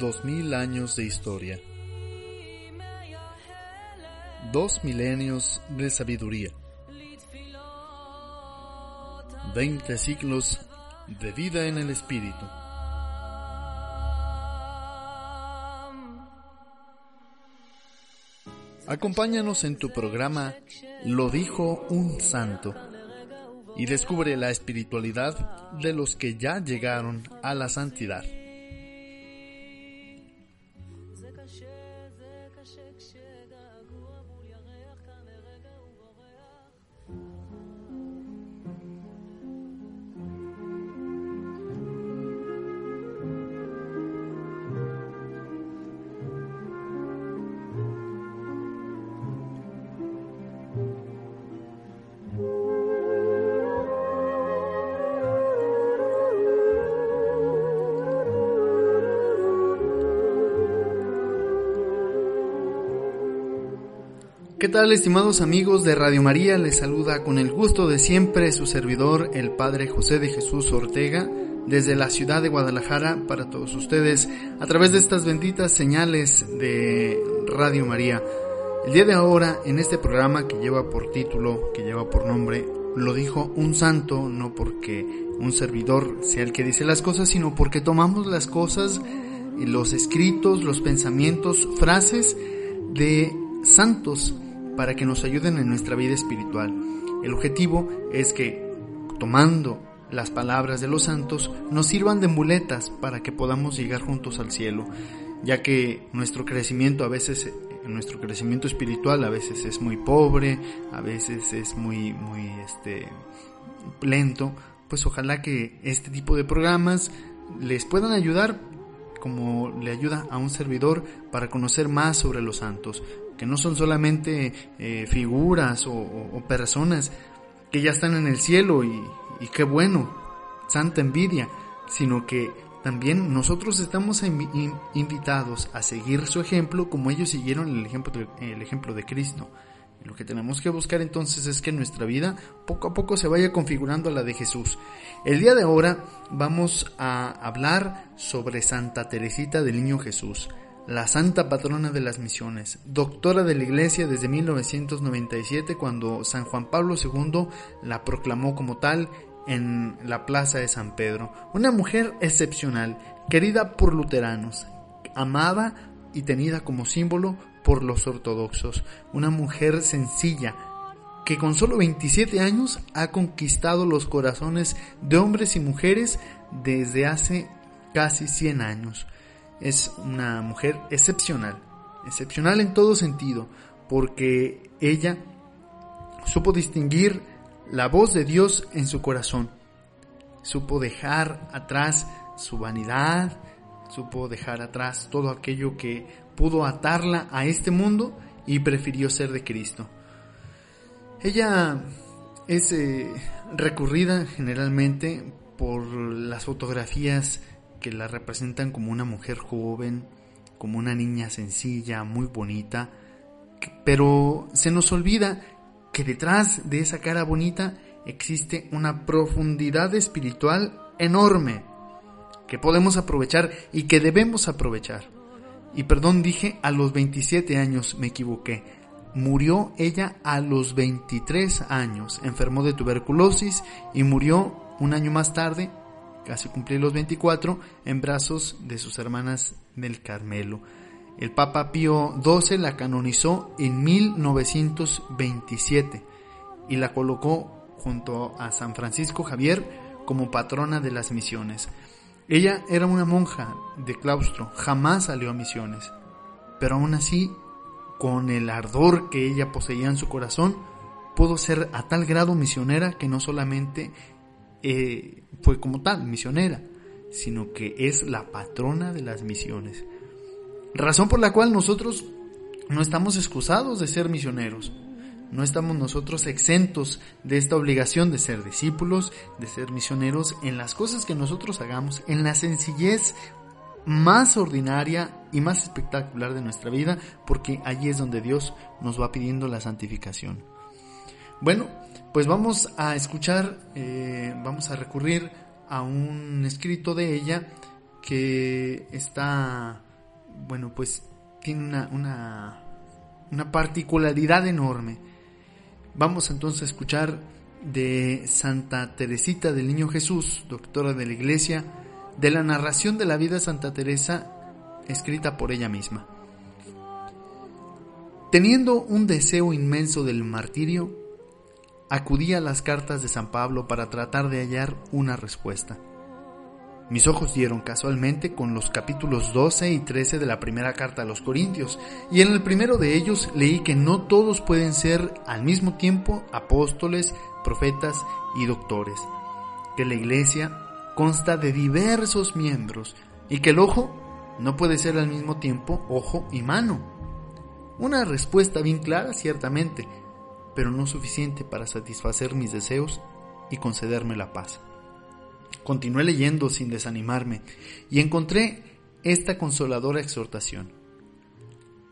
Dos mil años de historia. Dos milenios de sabiduría. Veinte siglos de vida en el espíritu. Acompáñanos en tu programa Lo dijo un santo y descubre la espiritualidad de los que ya llegaron a la santidad. Tal estimados amigos de Radio María? Les saluda con el gusto de siempre su servidor, el Padre José de Jesús Ortega, desde la ciudad de Guadalajara para todos ustedes a través de estas benditas señales de Radio María. El día de ahora, en este programa que lleva por título, que lleva por nombre, lo dijo un santo, no porque un servidor sea el que dice las cosas, sino porque tomamos las cosas, los escritos, los pensamientos, frases de santos para que nos ayuden en nuestra vida espiritual. El objetivo es que, tomando las palabras de los santos, nos sirvan de muletas para que podamos llegar juntos al cielo, ya que nuestro crecimiento a veces nuestro crecimiento espiritual a veces es muy pobre, a veces es muy muy este lento, pues ojalá que este tipo de programas les puedan ayudar como le ayuda a un servidor para conocer más sobre los santos, que no son solamente eh, figuras o, personas que ya están en el cielo y, qué bueno, santa envidia, sino que también nosotros estamos invitados a seguir su ejemplo como ellos siguieron el ejemplo de, el ejemplo de Cristo. lo que tenemos que buscar entonces es que nuestra vida poco a poco se vaya configurando a la de Jesús. El día de ahora vamos a hablar sobre Santa Teresita del Niño Jesús la santa patrona de las misiones, doctora de la Iglesia desde 1997 cuando San Juan Pablo II la proclamó como tal en la Plaza de San Pedro. Una mujer excepcional, querida por luteranos, amada y tenida como símbolo por los ortodoxos. Una mujer sencilla que con solo 27 años ha conquistado los corazones de hombres y mujeres desde hace casi 100 años es una mujer excepcional, excepcional en todo sentido, porque ella supo distinguir la voz de Dios en su corazón, supo dejar atrás su vanidad, supo dejar atrás todo aquello que pudo atarla a este mundo y prefirió ser de Cristo. Ella es eh, recurrida generalmente por las fotografías que la representan como una mujer joven, como una niña sencilla, muy bonita, pero se nos olvida que detrás de esa cara bonita existe una profundidad espiritual enorme que podemos aprovechar y que debemos aprovechar. Y perdón, dije a los 27 años, me equivoqué. Murió ella a los 23 años, enfermó de tuberculosis y murió un año más tarde casi cumplir los 24, en brazos de sus hermanas del Carmelo. El Papa Pío XII la canonizó en 1927 y la colocó junto a San Francisco Javier como patrona de las misiones. Ella era una monja de claustro, jamás salió a misiones, pero aún así, con el ardor que ella poseía en su corazón, pudo ser a tal grado misionera que no solamente eh, fue como tal misionera, sino que es la patrona de las misiones. Razón por la cual nosotros no estamos excusados de ser misioneros. No estamos nosotros exentos de esta obligación de ser discípulos, de ser misioneros en las cosas que nosotros hagamos, en la sencillez más ordinaria y más espectacular de nuestra vida, porque allí es donde Dios nos va pidiendo la santificación. Bueno, pues vamos a escuchar, eh, vamos a recurrir a un escrito de ella que está, bueno, pues tiene una, una, una particularidad enorme. Vamos entonces a escuchar de Santa Teresita del Niño Jesús, doctora de la Iglesia, de la narración de la vida de Santa Teresa escrita por ella misma. Teniendo un deseo inmenso del martirio, acudí a las cartas de San Pablo para tratar de hallar una respuesta. Mis ojos dieron casualmente con los capítulos 12 y 13 de la primera carta a los Corintios, y en el primero de ellos leí que no todos pueden ser al mismo tiempo apóstoles, profetas y doctores, que la iglesia consta de diversos miembros y que el ojo no puede ser al mismo tiempo ojo y mano. Una respuesta bien clara, ciertamente, pero no suficiente para satisfacer mis deseos y concederme la paz. Continué leyendo sin desanimarme y encontré esta consoladora exhortación.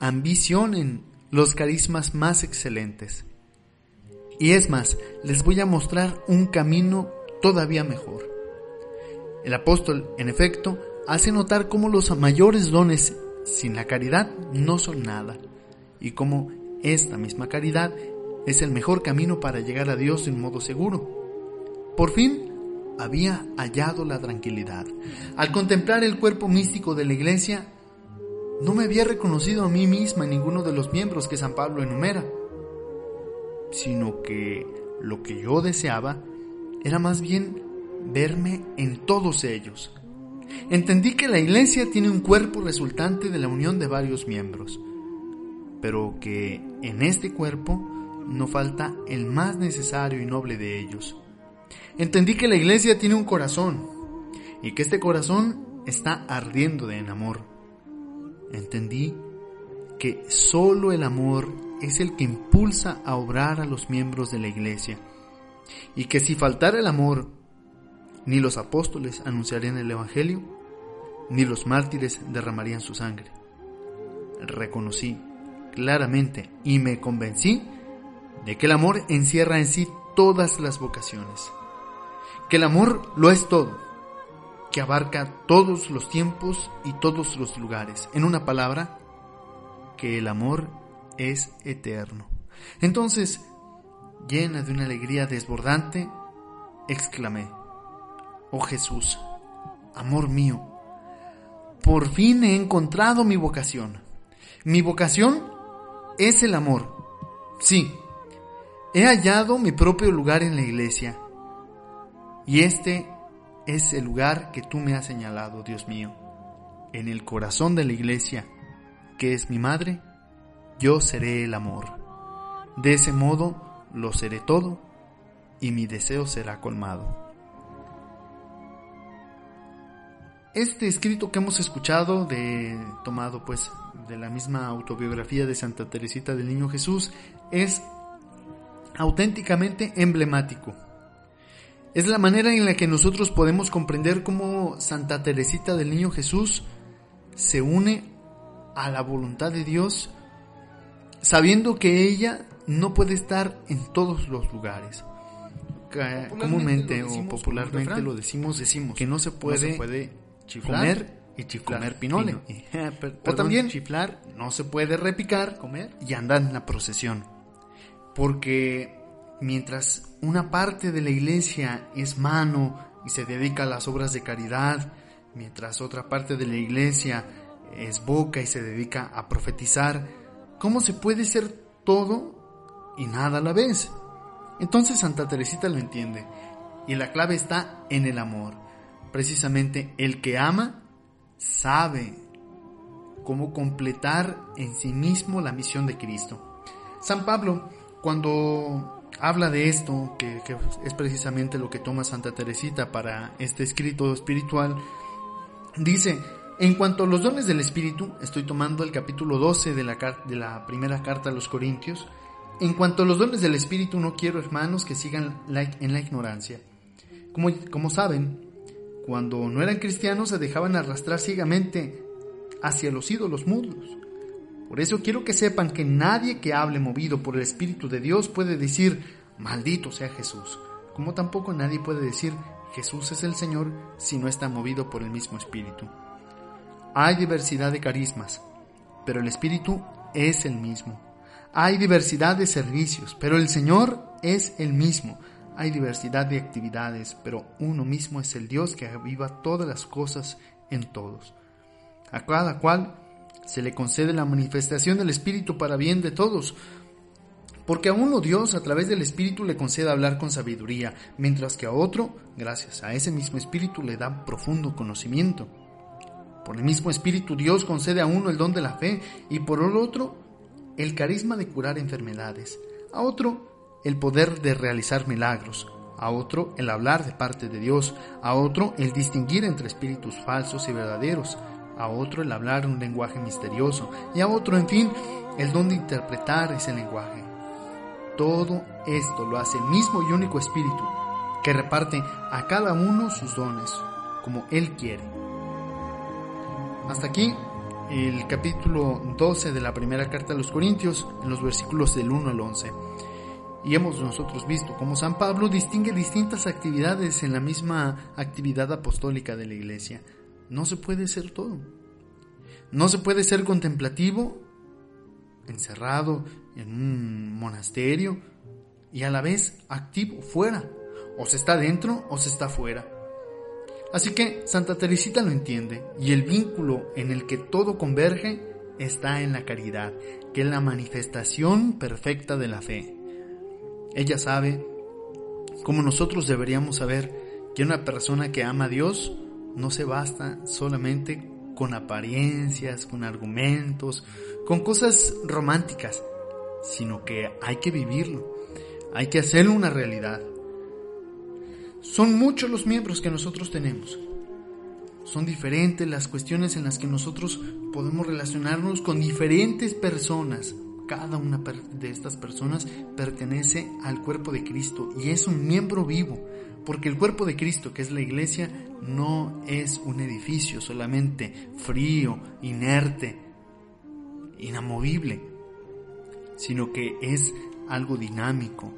Ambicionen los carismas más excelentes. Y es más, les voy a mostrar un camino todavía mejor. El apóstol, en efecto, hace notar cómo los mayores dones sin la caridad no son nada, y cómo esta misma caridad es el mejor camino para llegar a Dios en modo seguro. Por fin, había hallado la tranquilidad. Al contemplar el cuerpo místico de la iglesia, no me había reconocido a mí misma en ninguno de los miembros que San Pablo enumera, sino que lo que yo deseaba era más bien verme en todos ellos. Entendí que la iglesia tiene un cuerpo resultante de la unión de varios miembros, pero que en este cuerpo no falta el más necesario y noble de ellos, Entendí que la iglesia tiene un corazón y que este corazón está ardiendo de en amor. Entendí que solo el amor es el que impulsa a obrar a los miembros de la iglesia y que si faltara el amor, ni los apóstoles anunciarían el Evangelio, ni los mártires derramarían su sangre. Reconocí claramente y me convencí que el amor encierra en sí todas las vocaciones que el amor lo es todo, que abarca todos los tiempos y todos los lugares. En una palabra, que el amor es eterno. Entonces, llena de una alegría desbordante, exclamé, Oh Jesús, amor mío, por fin he encontrado mi vocación. Mi vocación es el amor. Sí, he hallado mi propio lugar en la iglesia y este es el lugar que tú me has señalado, Dios mío. En el corazón de la iglesia, que es mi madre, yo seré el amor. De ese modo lo seré todo y mi deseo será colmado. Este escrito que hemos escuchado, de, tomado pues de la misma autobiografía de Santa Teresita del Niño Jesús, es auténticamente emblemático es la manera en la que nosotros podemos comprender cómo Santa Teresita del Niño Jesús se une a la voluntad de Dios, sabiendo que ella no puede estar en todos los lugares. Comúnmente o popularmente lo decimos, decimos que no se puede, puede chiflar comer y chiflar, comer pinole. o también chiflar, no se puede repicar, comer y andar en la procesión. Porque mientras una parte de la iglesia es mano y se dedica a las obras de caridad, mientras otra parte de la iglesia es boca y se dedica a profetizar, ¿cómo se puede ser todo y nada a la vez? Entonces Santa Teresita lo entiende y la clave está en el amor. Precisamente el que ama sabe cómo completar en sí mismo la misión de Cristo. San Pablo, cuando habla de esto, que, es precisamente lo que toma Santa Teresita para este escrito espiritual. Dice, en cuanto a los dones del Espíritu, estoy tomando el capítulo 12 de la, primera carta a los Corintios, en cuanto a los dones del Espíritu, no quiero, hermanos, que sigan en la ignorancia. Como, como saben, cuando no eran cristianos se dejaban arrastrar ciegamente hacia los ídolos mudos. Por eso quiero que sepan que nadie que hable movido por el Espíritu de Dios puede decir, maldito sea Jesús, como tampoco nadie puede decir, Jesús es el Señor si no está movido por el mismo Espíritu. Hay diversidad de carismas, pero el Espíritu es el mismo. Hay diversidad de servicios, pero el Señor es el mismo. Hay diversidad de actividades, pero uno mismo es el Dios que aviva todas las cosas en todos. A cada cual se le concede la manifestación del Espíritu para bien de todos. Porque a uno Dios a través del Espíritu le concede hablar con sabiduría, mientras que a otro, gracias a ese mismo Espíritu, le da profundo conocimiento. Por el mismo Espíritu Dios concede a uno el don de la fe y por el otro el carisma de curar enfermedades, a otro el poder de realizar milagros, a otro el hablar de parte de Dios, a otro el distinguir entre espíritus falsos y verdaderos, a otro el hablar un lenguaje misterioso y a otro, en fin, el don de interpretar ese lenguaje. Todo esto lo hace el mismo y único Espíritu, que reparte a cada uno sus dones, como Él quiere. Hasta aquí el capítulo 12 de la primera carta a los Corintios, en los versículos del 1 al 11. Y hemos nosotros visto cómo San Pablo distingue distintas actividades en la misma actividad apostólica de la iglesia. No se puede ser todo. No se puede ser contemplativo, encerrado en un monasterio y a la vez activo fuera. O se está dentro o se está fuera. Así que Santa Teresita lo entiende y el vínculo en el que todo converge está en la caridad, que es la manifestación perfecta de la fe. Ella sabe, como nosotros deberíamos saber, que una persona que ama a Dios no se basta solamente con apariencias, con argumentos, con cosas románticas, sino que hay que vivirlo, hay que hacerlo una realidad. Son muchos los miembros que nosotros tenemos. Son diferentes las cuestiones en las que nosotros podemos relacionarnos con diferentes personas. Cada una de estas personas pertenece al cuerpo de Cristo y es un miembro vivo porque el cuerpo de Cristo, que es la iglesia, no es un edificio solamente frío, inerte, inamovible, sino que es algo dinámico,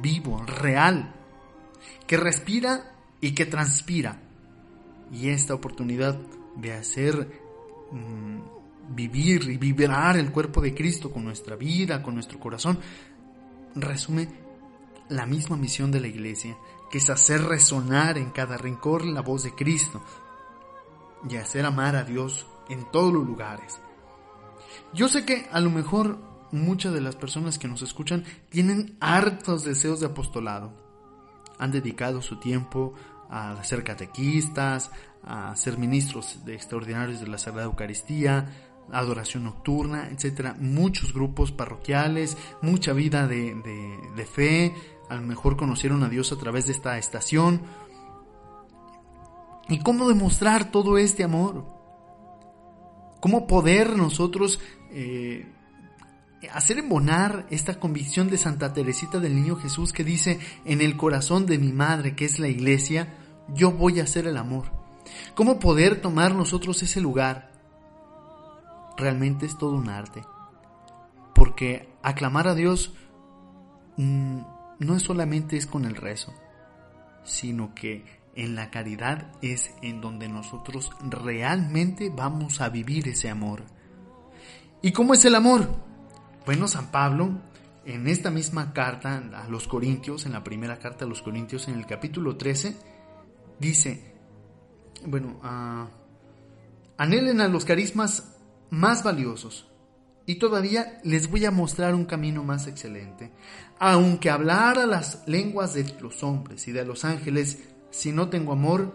vivo, real, que respira y que transpira. Y esta oportunidad de hacer mm, vivir y vibrar el cuerpo de Cristo con nuestra vida, con nuestro corazón, resume la misma misión de la iglesia, que es hacer resonar en cada rincón la voz de Cristo y hacer amar a Dios en todos los lugares. Yo sé que a lo mejor muchas de las personas que nos escuchan tienen hartos deseos de apostolado. Han dedicado su tiempo a ser catequistas, a ser ministros de extraordinarios de la Sagrada Eucaristía, adoración nocturna, etcétera, muchos grupos parroquiales, mucha vida de, de, de fe, a lo mejor conocieron a Dios a través de esta estación. ¿Y cómo demostrar todo este amor? ¿Cómo poder nosotros eh, hacer embonar esta convicción de Santa Teresita del Niño Jesús que dice, en el corazón de mi madre, que es la iglesia, yo voy a hacer el amor? ¿Cómo poder tomar nosotros ese lugar? Realmente es todo un arte. Porque aclamar a Dios... Mm, no solamente es con el rezo, sino que en la caridad es en donde nosotros realmente vamos a vivir ese amor. ¿Y cómo es el amor? Bueno, San Pablo, en esta misma carta a los Corintios, en la primera carta a los Corintios, en el capítulo 13, dice, bueno, uh, anhelen a los carismas más valiosos, y todavía les voy a mostrar un camino más excelente. Aunque hablara las lenguas de los hombres y de los ángeles, si no tengo amor,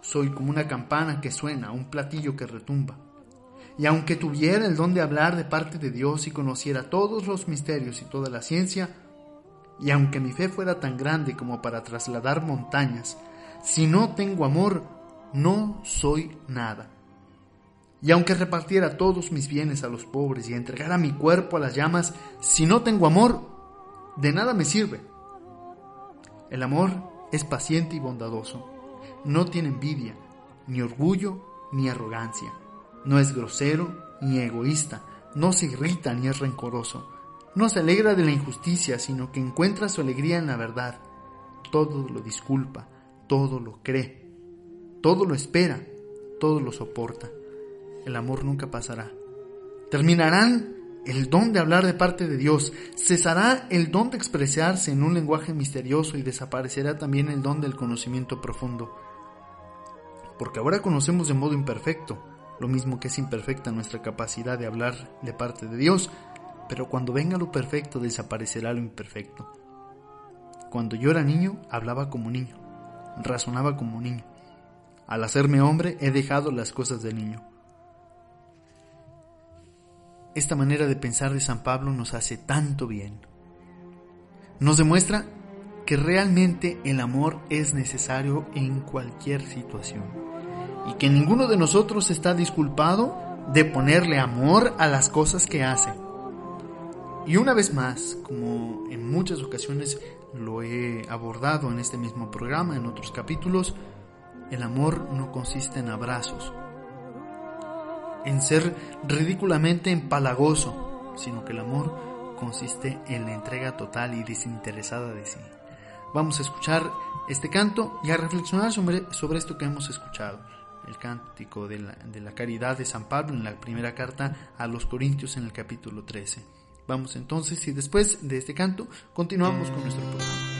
soy como una campana que suena, un platillo que retumba. Y aunque tuviera el don de hablar de parte de Dios y conociera todos los misterios y toda la ciencia, y aunque mi fe fuera tan grande como para trasladar montañas, si no tengo amor, no soy nada. Y aunque repartiera todos mis bienes a los pobres y entregara mi cuerpo a las llamas, si no tengo amor, de nada me sirve. El amor es paciente y bondadoso. No tiene envidia, ni orgullo, ni arrogancia. No es grosero, ni egoísta. No se irrita, ni es rencoroso. No se alegra de la injusticia, sino que encuentra su alegría en la verdad. Todo lo disculpa, todo lo cree, todo lo espera, todo lo soporta el amor nunca pasará. Terminarán el don de hablar de parte de Dios, cesará el don de expresarse en un lenguaje misterioso y desaparecerá también el don del conocimiento profundo. Porque ahora conocemos de modo imperfecto, lo mismo que es imperfecta nuestra capacidad de hablar de parte de Dios, pero cuando venga lo perfecto desaparecerá lo imperfecto. Cuando yo era niño, hablaba como niño, razonaba como niño. Al hacerme hombre, he dejado las cosas del niño. Esta manera de pensar de San Pablo nos hace tanto bien. Nos demuestra que realmente el amor es necesario en cualquier situación y que ninguno de nosotros está disculpado de ponerle amor a las cosas que hace. Y una vez más, como en muchas ocasiones lo he abordado en este mismo programa, en otros capítulos, el amor no consiste en abrazos, en ser ridículamente empalagoso, sino que el amor consiste en la entrega total y desinteresada de sí. Vamos a escuchar este canto y a reflexionar sobre, esto que hemos escuchado, el cántico de la, de la caridad de San Pablo en la primera carta a los Corintios en el capítulo 13. Vamos entonces y después de este canto continuamos con nuestro programa.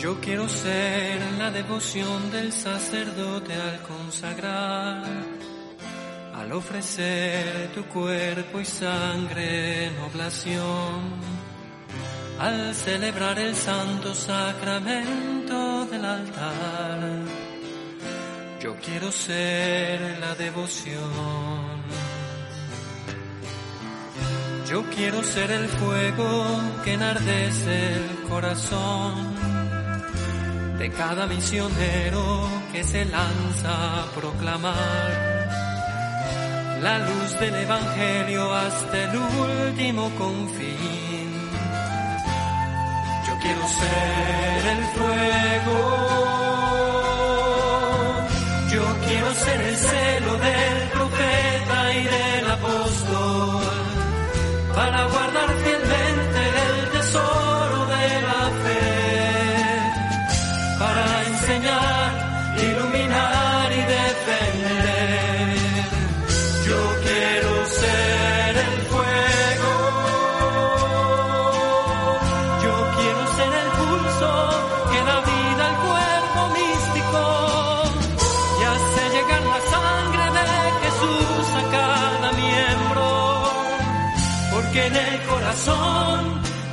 Yo quiero ser la devoción del sacerdote al consagrar, al ofrecer tu cuerpo y sangre en oblación, al celebrar el santo sacramento del altar. Yo quiero ser la devoción. Yo quiero ser el fuego que enardece el corazón de cada misionero que se lanza a proclamar la luz del Evangelio hasta el último confín. Yo quiero ser el fuego, yo quiero ser el celo del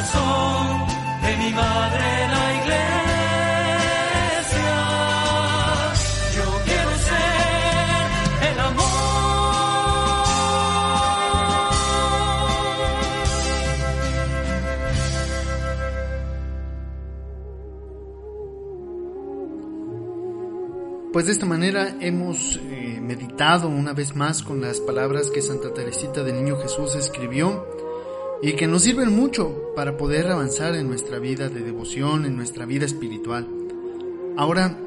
de mi madre la iglesia. Yo quiero ser el amor. Pues de esta manera hemos eh, meditado una vez más con las palabras que Santa Teresita del Niño Jesús escribió y que nos sirven mucho para poder avanzar en nuestra vida de devoción, en nuestra vida espiritual. Ahora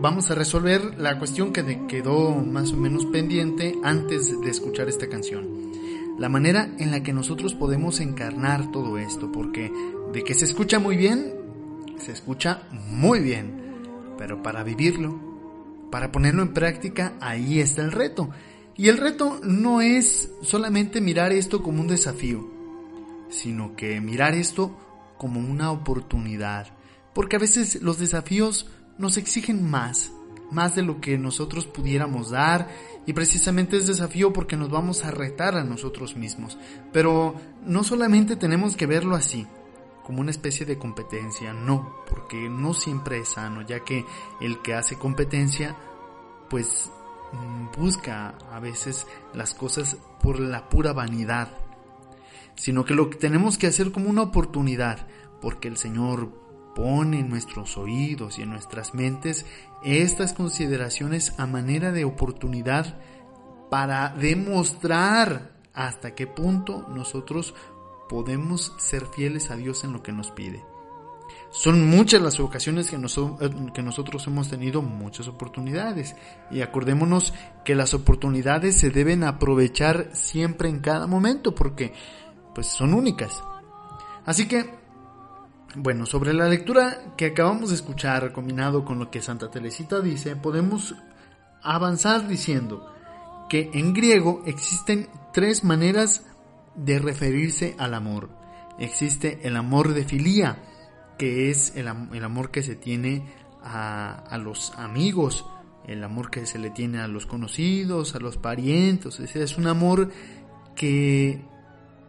vamos a resolver la cuestión que quedó más o menos pendiente antes de escuchar esta canción. La manera en la que nosotros podemos encarnar todo esto, porque de que se escucha muy bien, se escucha muy bien, pero para vivirlo, para ponerlo en práctica, ahí está el reto. Y el reto no es solamente mirar esto como un desafío, sino que mirar esto como una oportunidad. Porque a veces los desafíos nos exigen más, más de lo que nosotros pudiéramos dar y precisamente es desafío porque nos vamos a retar a nosotros mismos. Pero no solamente tenemos que verlo así, como una especie de competencia, no, porque no siempre es sano, ya que el que hace competencia, pues mm, busca a veces las cosas por la pura vanidad, sino que lo que tenemos que hacer como una oportunidad, porque el Señor pone en nuestros oídos y en nuestras mentes estas consideraciones a manera de oportunidad para demostrar hasta qué punto nosotros podemos ser fieles a Dios en lo que nos pide. Son muchas las ocasiones que, que, nosotros hemos tenido muchas oportunidades y acordémonos que las oportunidades se deben aprovechar siempre en cada momento porque pues son únicas. Así que bueno, sobre la lectura que acabamos de escuchar, combinado con lo que Santa Teresita dice, podemos avanzar diciendo que en griego existen tres maneras de referirse al amor. Existe el amor de filía, que es el, amor que se tiene a, los amigos, el amor que se le tiene a los conocidos, a los parientes, es, es un amor que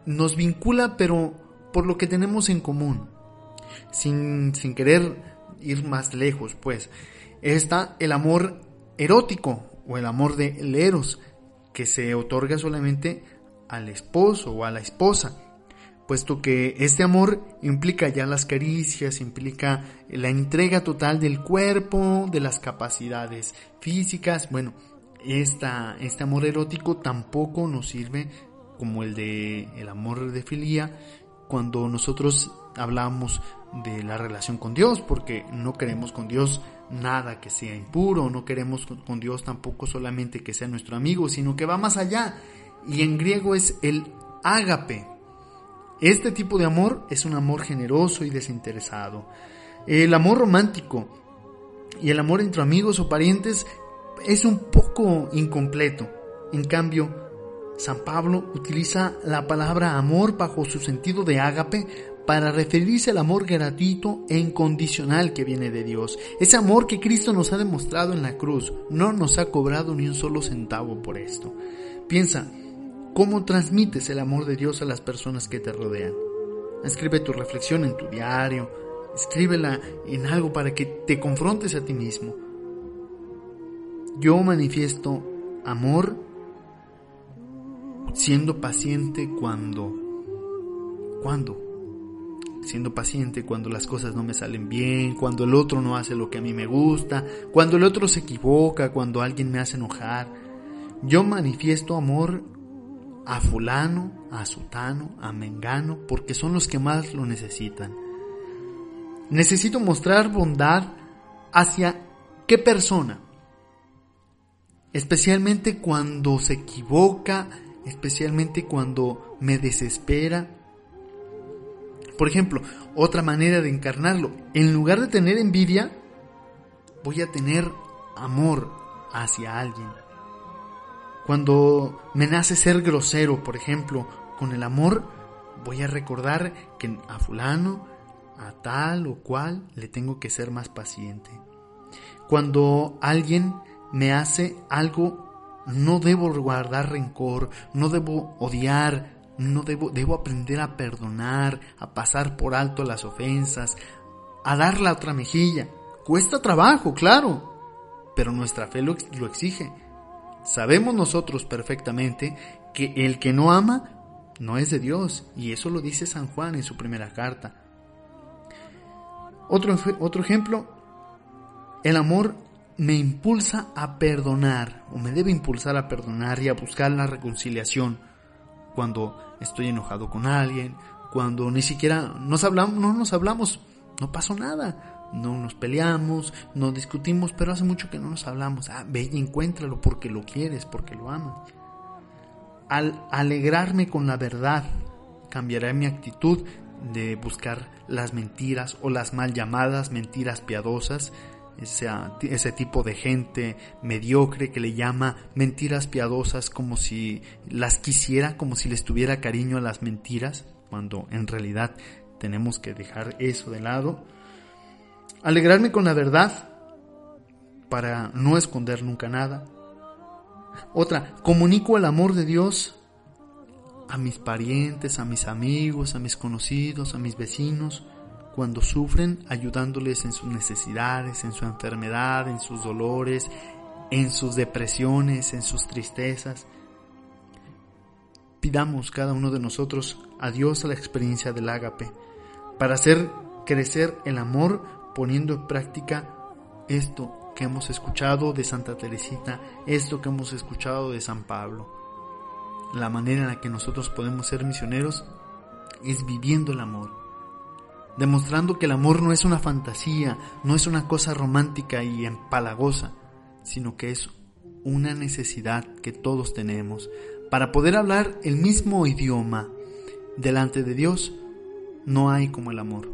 nos vincula pero por lo que tenemos en común sin, sin querer ir más lejos, pues, está el amor erótico o el amor de eros, que se otorga solamente al esposo o a la esposa, puesto que este amor implica ya las caricias, implica la entrega total del cuerpo, de las capacidades físicas. Bueno, esta, este amor erótico tampoco nos sirve como el de el amor de filía cuando nosotros hablamos de la relación con Dios, porque no queremos con Dios nada que sea impuro, no queremos con Dios tampoco solamente que sea nuestro amigo, sino que va más allá. Y en griego es el ágape. Este tipo de amor es un amor generoso y desinteresado. El amor romántico y el amor entre amigos o parientes es un poco incompleto. En cambio, San Pablo utiliza la palabra amor bajo su sentido de ágape para referirse al amor gratuito e incondicional que viene de Dios. Ese amor que Cristo nos ha demostrado en la cruz. No nos ha cobrado ni un solo centavo por esto. Piensa, ¿cómo transmites el amor de Dios a las personas que te rodean? Escribe tu reflexión en tu diario, escríbela en algo para que te confrontes a ti mismo. Yo manifiesto amor siendo paciente cuando, cuando siendo paciente cuando las cosas no me salen bien, cuando el otro no hace lo que a mí me gusta, cuando el otro se equivoca, cuando alguien me hace enojar. Yo manifiesto amor a fulano, a sutano, a mengano, porque son los que más lo necesitan. Necesito mostrar bondad hacia qué persona, especialmente cuando se equivoca, especialmente cuando me desespera, por ejemplo, otra manera de encarnarlo, en lugar de tener envidia, voy a tener amor hacia alguien. Cuando me nace ser grosero, por ejemplo, con el amor, voy a recordar que a fulano, a tal o cual, le tengo que ser más paciente. Cuando alguien me hace algo, no debo guardar rencor, no debo odiar, no debo, debo aprender a perdonar, a pasar por alto las ofensas, a dar la otra mejilla. Cuesta trabajo, claro, pero nuestra fe lo, lo exige. Sabemos nosotros perfectamente que el que no ama no es de Dios, y eso lo dice San Juan en su primera carta. Otro, otro ejemplo, el amor me impulsa a perdonar, o me debe impulsar a perdonar y a buscar la reconciliación cuando estoy enojado con alguien, cuando ni siquiera nos hablamos, no nos hablamos, no pasó nada, no nos peleamos, no discutimos, pero hace mucho que no nos hablamos. Ah, ve y encuéntralo porque lo quieres, porque lo amas. Al alegrarme con la verdad, cambiará mi actitud de buscar las mentiras o las mal llamadas mentiras piadosas, ese, tipo de gente mediocre que le llama mentiras piadosas como si las quisiera, como si les tuviera cariño a las mentiras, cuando en realidad tenemos que dejar eso de lado. Alegrarme con la verdad para no esconder nunca nada. Otra, comunico el amor de Dios a mis parientes, a mis amigos, a mis conocidos, a mis vecinos, cuando sufren, ayudándoles en sus necesidades, en su enfermedad, en sus dolores, en sus depresiones, en sus tristezas. Pidamos cada uno de nosotros a Dios a la experiencia del ágape, para hacer crecer el amor poniendo en práctica esto que hemos escuchado de Santa Teresita, esto que hemos escuchado de San Pablo. La manera en la que nosotros podemos ser misioneros es viviendo el amor, demostrando que el amor no es una fantasía, no es una cosa romántica y empalagosa, sino que es una necesidad que todos tenemos para poder hablar el mismo idioma delante de Dios. No hay como el amor.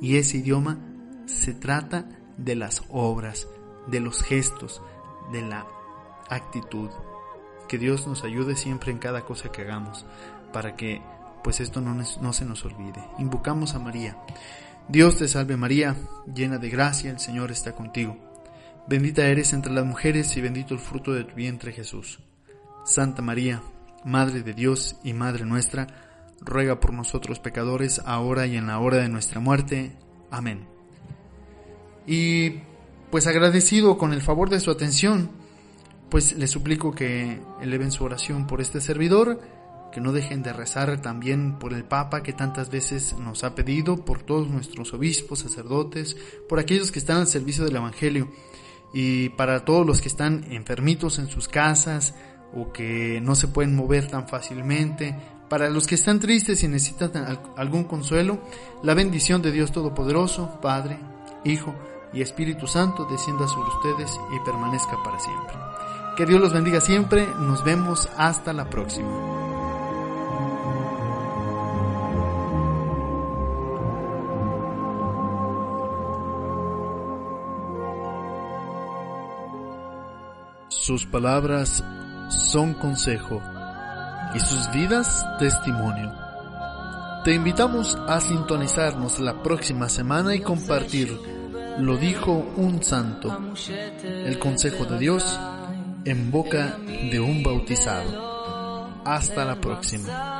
Y ese idioma se trata de las obras, de los gestos, de la actitud. Que Dios nos ayude siempre en cada cosa que hagamos, para que pues esto no, no se nos olvide. Invocamos a María. Dios te salve María, llena de gracia, el Señor está contigo. Bendita eres entre las mujeres y bendito el fruto de tu vientre Jesús. Santa María, Madre de Dios y Madre nuestra, ruega por nosotros pecadores, ahora y en la hora de nuestra muerte. Amén. Y pues agradecido con el favor de su atención, pues le suplico que eleven su oración por este servidor, que no dejen de rezar también por el Papa que tantas veces nos ha pedido, por todos nuestros obispos, sacerdotes, por aquellos que están al servicio del Evangelio y para todos los que están enfermitos en sus casas o que no se pueden mover tan fácilmente, para los que están tristes y necesitan algún consuelo, la bendición de Dios Todopoderoso, Padre, Hijo y Espíritu Santo descienda sobre ustedes y permanezca para siempre. Que Dios los bendiga siempre, nos vemos hasta la próxima. Sus palabras son consejo y sus vidas testimonio. Te invitamos a sintonizarnos la próxima semana y compartir Lo dijo un santo, el consejo de Dios en boca de un bautizado. Hasta la próxima.